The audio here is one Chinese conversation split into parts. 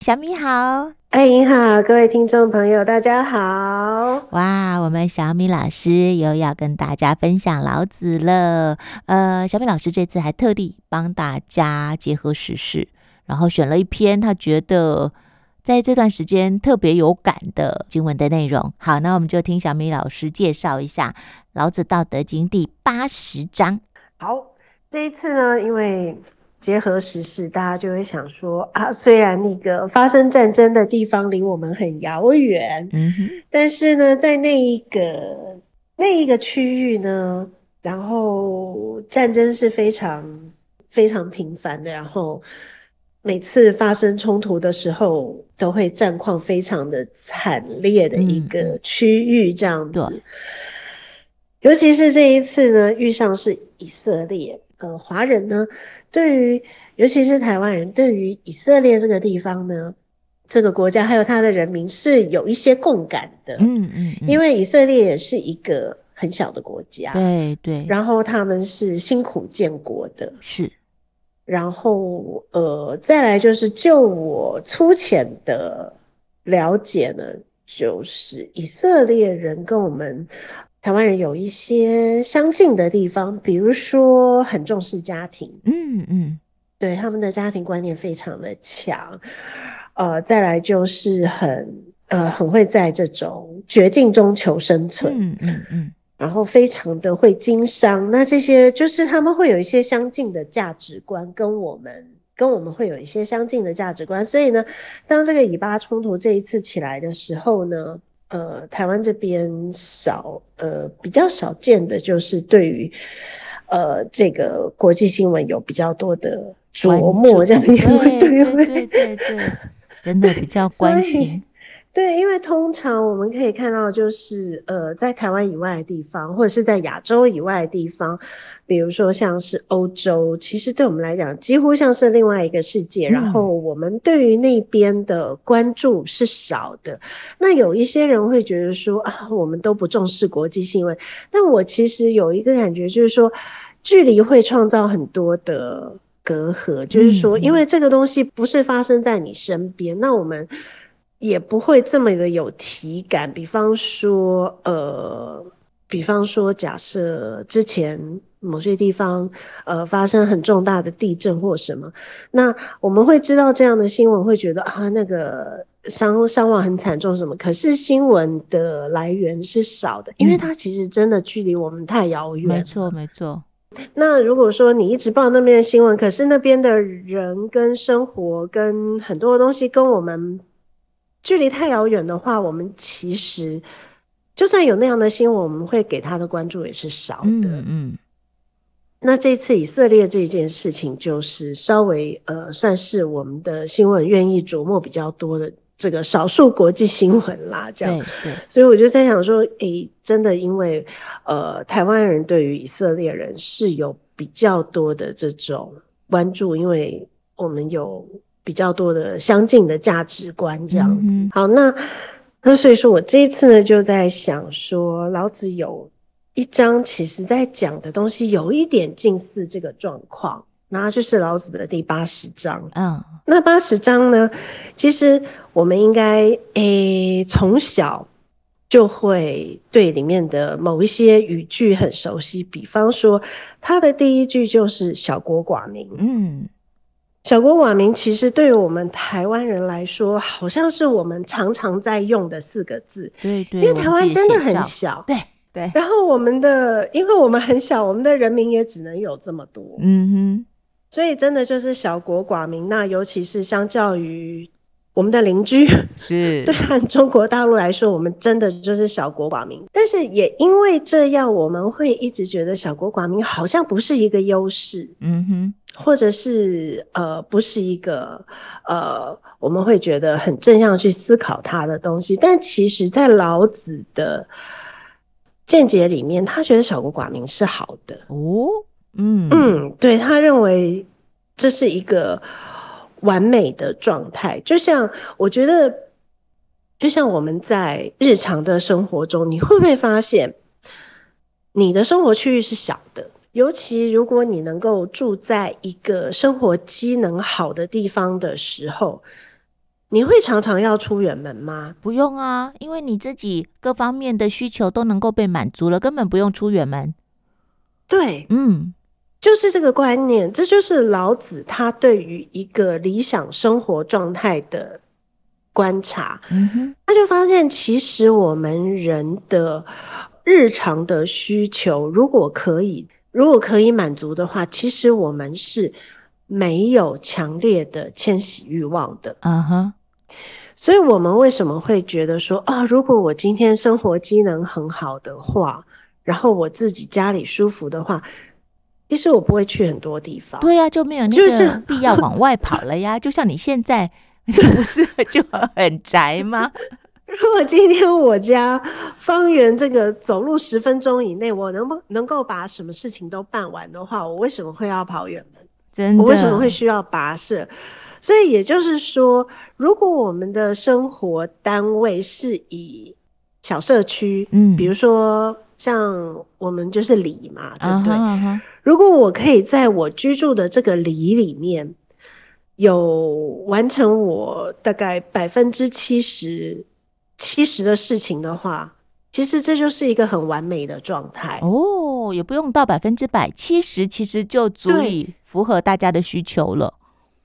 小米好，哎，你好，各位听众朋友，大家好。哇，我们小米老师又要跟大家分享老子了。呃，小米老师这次还特地帮大家结合时事，然后选了一篇他觉得在这段时间特别有感的经文的内容。好，那我们就听小米老师介绍一下《老子·道德经》第八十章。好，这一次呢，因为结合时事，大家就会想说啊，虽然那个发生战争的地方离我们很遥远，嗯哼，但是呢，在那一个那一个区域呢，然后战争是非常非常频繁的，然后每次发生冲突的时候，都会战况非常的惨烈的一个区域，这样子。嗯、尤其是这一次呢，遇上是以色列。呃，华人呢，对于尤其是台湾人，对于以色列这个地方呢，这个国家还有他的人民是有一些共感的。嗯嗯，嗯，因为以色列也是一个很小的国家，对对。然后他们是辛苦建国的，是。然后呃，再来就是就我粗浅的了解呢，就是以色列人跟我们。台湾人有一些相近的地方，比如说很重视家庭，嗯嗯，对，他们的家庭观念非常的强，呃，再来就是很呃很会在这种绝境中求生存，嗯嗯嗯，然后非常的会经商，那这些就是他们会有一些相近的价值观，跟我们跟我们会有一些相近的价值观，所以呢，当这个以巴冲突这一次起来的时候呢。呃，台湾这边少呃比较少见的就是对于呃这个国际新闻有比较多的琢磨，这样因为 对对对对，真的比较关心。对，因为通常我们可以看到，就是呃，在台湾以外的地方，或者是在亚洲以外的地方，比如说像是欧洲，其实对我们来讲，几乎像是另外一个世界。嗯、然后我们对于那边的关注是少的。那有一些人会觉得说啊，我们都不重视国际新闻。但我其实有一个感觉，就是说，距离会创造很多的隔阂。就是说，因为这个东西不是发生在你身边，那我们。也不会这么的有体感，比方说，呃，比方说，假设之前某些地方，呃，发生很重大的地震或什么，那我们会知道这样的新闻，会觉得啊，那个伤伤亡很惨重什么，可是新闻的来源是少的，因为它其实真的距离我们太遥远。没错，没错。那如果说你一直报那边的新闻，可是那边的人跟生活跟很多东西跟我们。距离太遥远的话，我们其实就算有那样的新闻，我们会给他的关注也是少的。嗯，嗯。那这次以色列这件事情，就是稍微呃，算是我们的新闻愿意琢磨比较多的这个少数国际新闻啦。这样，对，所以我就在想说，诶、欸，真的，因为呃，台湾人对于以色列人是有比较多的这种关注，因为我们有。比较多的相近的价值观这样子，嗯、好，那那所以说我这一次呢就在想说，老子有一章，其实在讲的东西有一点近似这个状况，那就是老子的第八十章。嗯，那八十章呢，其实我们应该诶从小就会对里面的某一些语句很熟悉，比方说他的第一句就是“小国寡民”。嗯。小国寡民，其实对于我们台湾人来说，好像是我们常常在用的四个字。对对，因为台湾真的很小。对对。然后我们的，因为我们很小，我们的人民也只能有这么多。嗯哼。所以真的就是小国寡民。那尤其是相较于我们的邻居，是 对和中国大陆来说，我们真的就是小国寡民。但是也因为这样，我们会一直觉得小国寡民好像不是一个优势。嗯哼。或者是呃，不是一个呃，我们会觉得很正向去思考它的东西。但其实，在老子的见解里面，他觉得小国寡民是好的哦。嗯嗯，对，他认为这是一个完美的状态。就像我觉得，就像我们在日常的生活中，你会不会发现，你的生活区域是小的？尤其如果你能够住在一个生活机能好的地方的时候，你会常常要出远门吗？不用啊，因为你自己各方面的需求都能够被满足了，根本不用出远门。对，嗯，就是这个观念，这就是老子他对于一个理想生活状态的观察。嗯哼，他就发现，其实我们人的日常的需求，如果可以，如果可以满足的话，其实我们是没有强烈的迁徙欲望的。嗯哼。所以，我们为什么会觉得说啊，如果我今天生活机能很好的话，然后我自己家里舒服的话，其实我不会去很多地方。对呀、啊，就没有那个 必要往外跑了呀。就像你现在，你不是就很宅吗？如果今天我家方圆这个走路十分钟以内，我能不能够把什么事情都办完的话，我为什么会要跑远门？真的，我为什么会需要跋涉？所以也就是说，如果我们的生活单位是以小社区，嗯，比如说像我们就是里嘛，对不对？Uh huh, uh huh. 如果我可以在我居住的这个里里面，有完成我大概百分之七十七十的事情的话，其实这就是一个很完美的状态哦，也不用到百分之百，七十其实就足以符合大家的需求了。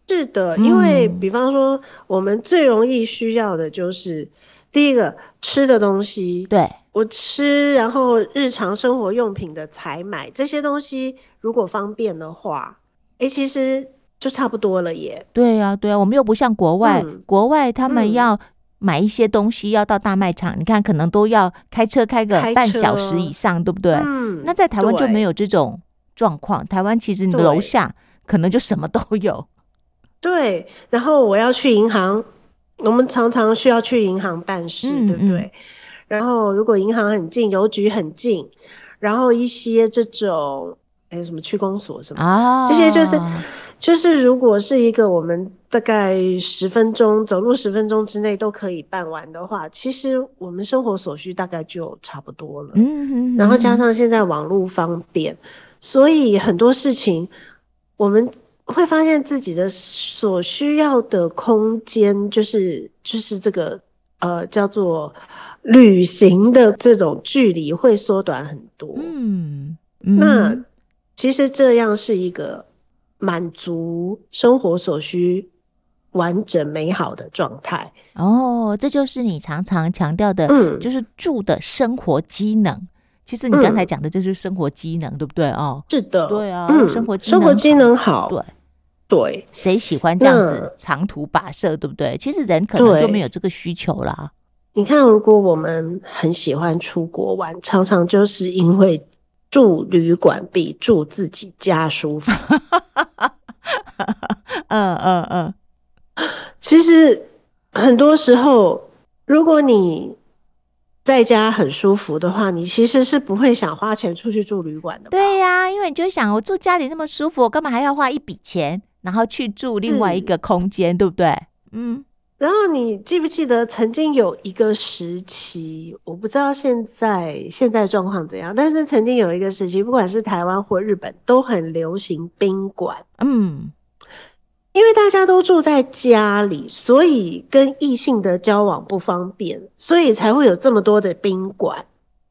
是的，因为比方说，我们最容易需要的就是、嗯、第一个吃的东西。对，我吃，然后日常生活用品的采买这些东西，如果方便的话，哎，其实就差不多了耶。对呀、啊，对啊，我们又不像国外，嗯、国外他们要买一些东西，要到大卖场，嗯、你看可能都要开车开个半小时以上，对不对？嗯，那在台湾就没有这种状况。台湾其实你的楼下可能就什么都有。对，然后我要去银行，我们常常需要去银行办事，嗯、对不对？然后如果银行很近，邮局很近，然后一些这种还有什么区公所什么啊，这些就是就是，如果是一个我们大概十分钟走路十分钟之内都可以办完的话，其实我们生活所需大概就差不多了。嗯，然后加上现在网络方便，所以很多事情我们。会发现自己的所需要的空间，就是就是这个呃叫做旅行的这种距离会缩短很多。嗯，嗯，那其实这样是一个满足生活所需、完整美好的状态。哦，这就是你常常强调的，嗯，就是住的生活机能。其实你刚才讲的，这就是生活机能，嗯、对不对？哦，是的，对啊，嗯、生活生活机能好，对。对，谁喜欢这样子长途跋涉，对不对？其实人可能就没有这个需求啦。你看，如果我们很喜欢出国玩，常常就是因为住旅馆比住自己家舒服。嗯嗯嗯，其实很多时候，如果你在家很舒服的话，你其实是不会想花钱出去住旅馆的。对呀、啊，因为你就想，我住家里那么舒服，我干嘛还要花一笔钱？然后去住另外一个空间，嗯、对不对？嗯。然后你记不记得曾经有一个时期，我不知道现在现在状况怎样，但是曾经有一个时期，不管是台湾或日本，都很流行宾馆。嗯。因为大家都住在家里，所以跟异性的交往不方便，所以才会有这么多的宾馆。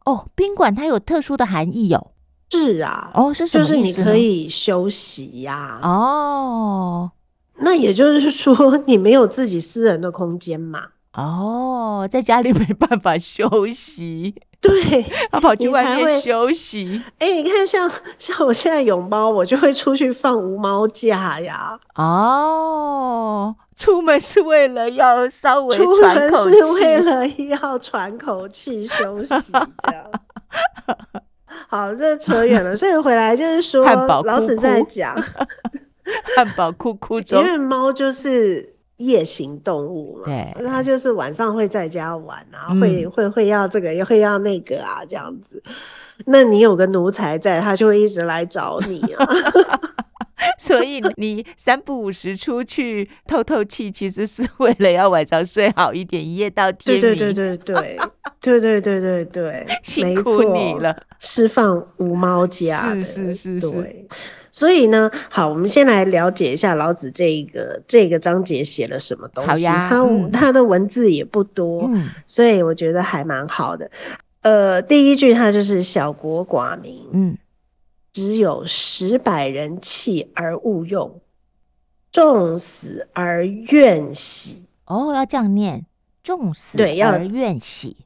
哦，宾馆它有特殊的含义哦。是啊，哦，是什么？就是你可以休息呀、啊。哦，那也就是说，你没有自己私人的空间嘛？哦，在家里没办法休息，对，他跑去外面休息。哎、欸，你看像，像像我现在有猫，我就会出去放无猫架呀。哦，出门是为了要稍微出门是为了要喘口气休息，这样。好，这扯远了，所以回来就是说，哭哭老子在讲 汉堡哭哭 中，因为猫就是夜行动物嘛，对，它就是晚上会在家玩啊，嗯、会会会要这个，也会要那个啊，这样子。那你有个奴才在，它就会一直来找你啊。所以你三不五时出去透透气，其实是为了要晚上睡好一点，一夜到天明。对对对对对对对对对对，辛苦你了，释放无猫家。是是是是。对，所以呢，好，我们先来了解一下老子这一个这个章节写了什么东西。好呀，他、嗯、他的文字也不多，嗯，所以我觉得还蛮好的。呃，第一句他就是小国寡民，嗯，只有十百人弃而勿用，重死而怨喜。哦，要这样念，重死而怨喜。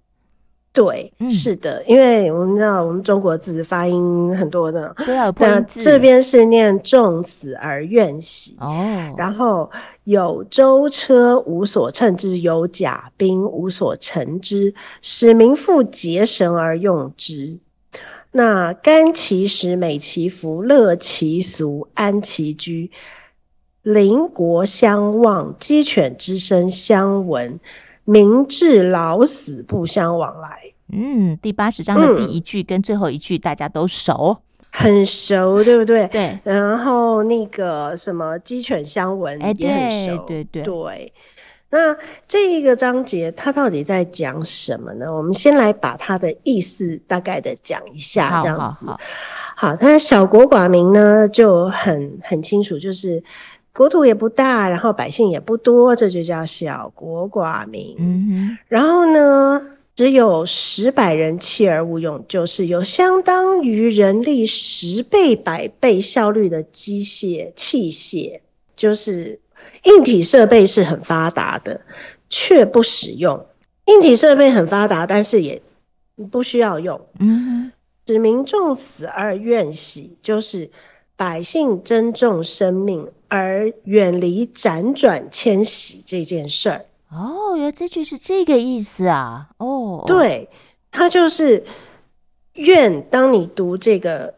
对，嗯、是的，因为我们知道我们中国字发音很多的，对啊，那这边是念重死而怨喜哦，然后有舟车无所乘之，有甲兵无所乘之，使民复结绳而用之。那甘其食，美其服，乐其俗，安其居，邻国相望，鸡犬之声相闻。民至老死不相往来。嗯，第八十章的第一句跟最后一句大家都熟，嗯、很熟，对不对？对。然后那个什么鸡犬相闻也很熟，对对对，对。那这一个章节它到底在讲什么呢？我们先来把它的意思大概的讲一下，这样子。好，好，好，好，它小国寡民呢就很很清楚，就是。国土也不大，然后百姓也不多，这就叫小国寡民。嗯哼，然后呢，只有十百人弃而勿用，就是有相当于人力十倍、百倍效率的机械器械，就是硬体设备是很发达的，却不使用。硬体设备很发达，但是也不需要用。嗯哼，使民众死而怨喜，就是。百姓珍重生命而远离辗转迁徙这件事儿。哦，原来这句是这个意思啊！哦，对，他就是愿。当你读这个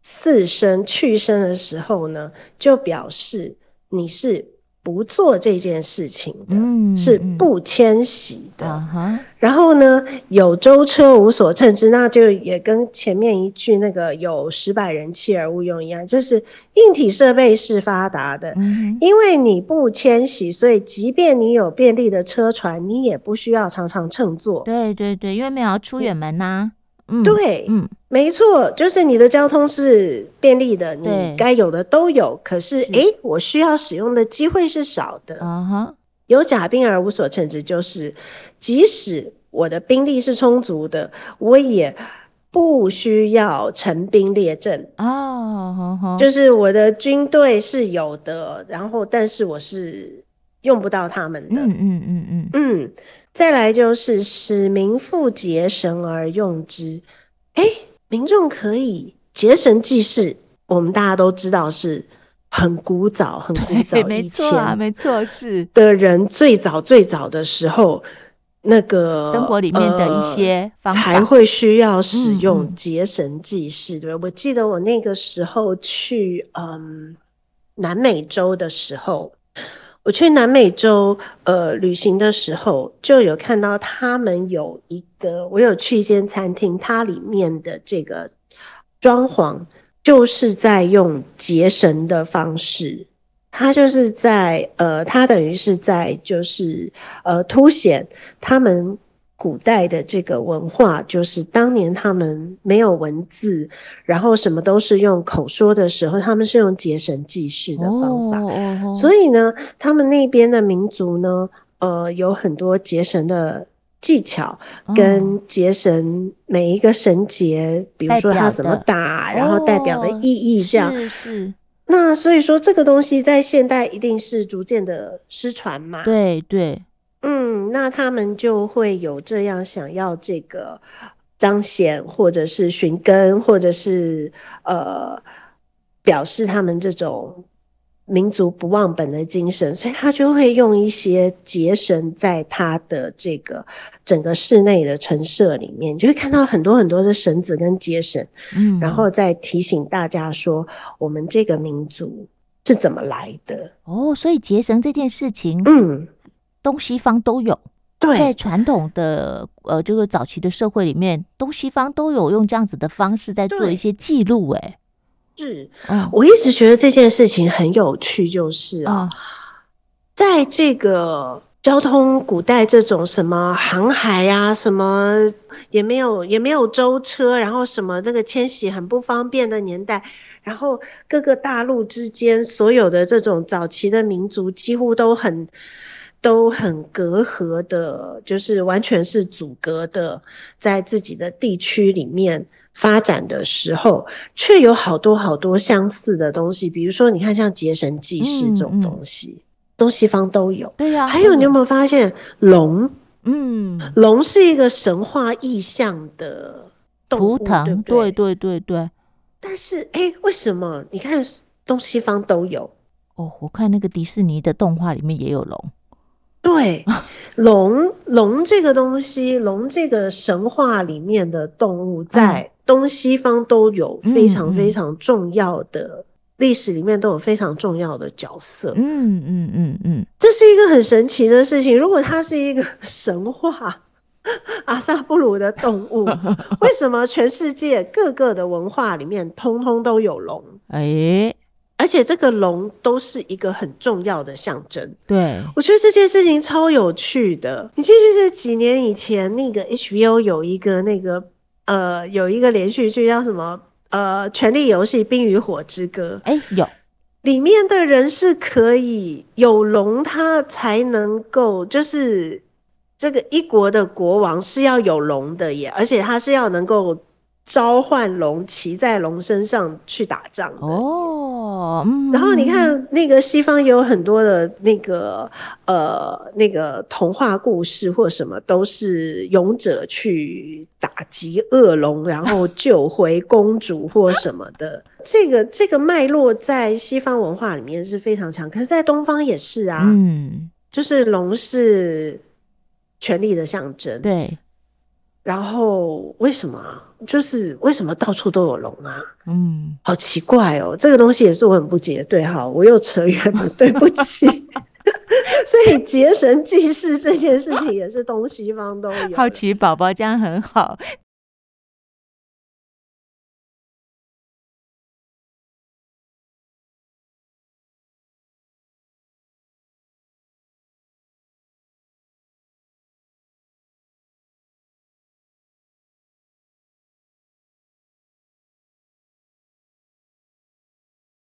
四声去声的时候呢，就表示你是。不做这件事情的，嗯、是不迁徙的。嗯、然后呢，有舟车无所乘之，那就也跟前面一句那个有十百人弃而勿用一样，就是硬体设备是发达的。嗯、因为你不迁徙，所以即便你有便利的车船，你也不需要常常乘坐。对对对，因为没有要出远门呐、啊。嗯、对，嗯，没错，就是你的交通是便利的，你该有的都有。可是，哎，我需要使用的机会是少的。嗯哼，有甲兵而无所乘之，就是即使我的兵力是充足的，我也不需要成兵列阵。哦，就是我的军队是有的，然后但是我是用不到他们的。嗯嗯嗯嗯嗯。嗯再来就是使民复结绳而用之，哎，民众可以结绳记事，我们大家都知道是很古早、很古早以前，没错啊，没错，是的人最早最早的时候，那个生活里面的一些方法、呃、才会需要使用结绳记事。对，我记得我那个时候去嗯南美洲的时候。我去南美洲呃旅行的时候，就有看到他们有一个，我有去一间餐厅，它里面的这个装潢就是在用结绳的方式，它就是在呃，它等于是在就是呃凸显他们。古代的这个文化，就是当年他们没有文字，然后什么都是用口说的时候，他们是用结绳记事的方法。哦、所以呢，他们那边的民族呢，呃，有很多结绳的技巧，跟结绳每一个绳结，比如说它怎么打，然后代表的意义这样。是是。那所以说，这个东西在现代一定是逐渐的失传嘛？对对。嗯，那他们就会有这样想要这个彰显，或者是寻根，或者是呃表示他们这种民族不忘本的精神，所以他就会用一些结绳在他的这个整个室内的陈设里面，就会看到很多很多的绳子跟结绳，嗯，然后再提醒大家说我们这个民族是怎么来的。哦，所以结绳这件事情，嗯。东西方都有，对，在传统的呃，就是早期的社会里面，东西方都有用这样子的方式在做一些记录。哎，是，嗯，我一直觉得这件事情很有趣，就是啊，嗯，在这个交通古代这种什么航海啊，什么也没有，也没有舟车，然后什么那个迁徙很不方便的年代。然后各个大陆之间所有的这种早期的民族几乎都很都很隔阂的，就是完全是阻隔的，在自己的地区里面发展的时候，却有好多好多相似的东西。比如说，你看像结绳记事这种东西，嗯嗯、东西方都有。对呀、啊。还有，你有没有发现龙？嗯，龙是一个神话意象的，图腾，对不对？对对对对。但是，哎、欸，为什么？你看东西方都有哦。我看那个迪士尼的动画里面也有龙。对，龙龙这个东西，龙这个神话里面的动物，在东西方都有非常非常重要的历史里面都有非常重要的角色。嗯嗯嗯嗯，这是一个很神奇的事情。如果它是一个 神话阿萨布鲁的动物，为什么全世界各个的文化里面通通都有龙？哎。而且这个龙都是一个很重要的象征。对，我觉得这件事情超有趣的。你记不记得几年以前那个 HBO 有一个那个呃有一个连续剧叫什么呃《权力游戏：冰与火之歌》？哎，有，里面的人是可以有龙，他才能够就是这个一国的国王是要有龙的耶，而且他是要能够。召唤龙，骑在龙身上去打仗的哦。然后你看，那个西方也有很多的那个呃那个童话故事或什么，都是勇者去打击恶龙，然后救回公主或什么的。这个这个脉络在西方文化里面是非常强，可是，在东方也是啊。嗯，就是龙是权力的象征。对。然后为什么啊？就是为什么到处都有龙啊？嗯，好奇怪哦，这个东西也是我很不解。对，好，我又扯远了，对不起。所以结绳记事这件事情也是东西方都有。好奇宝宝这样很好，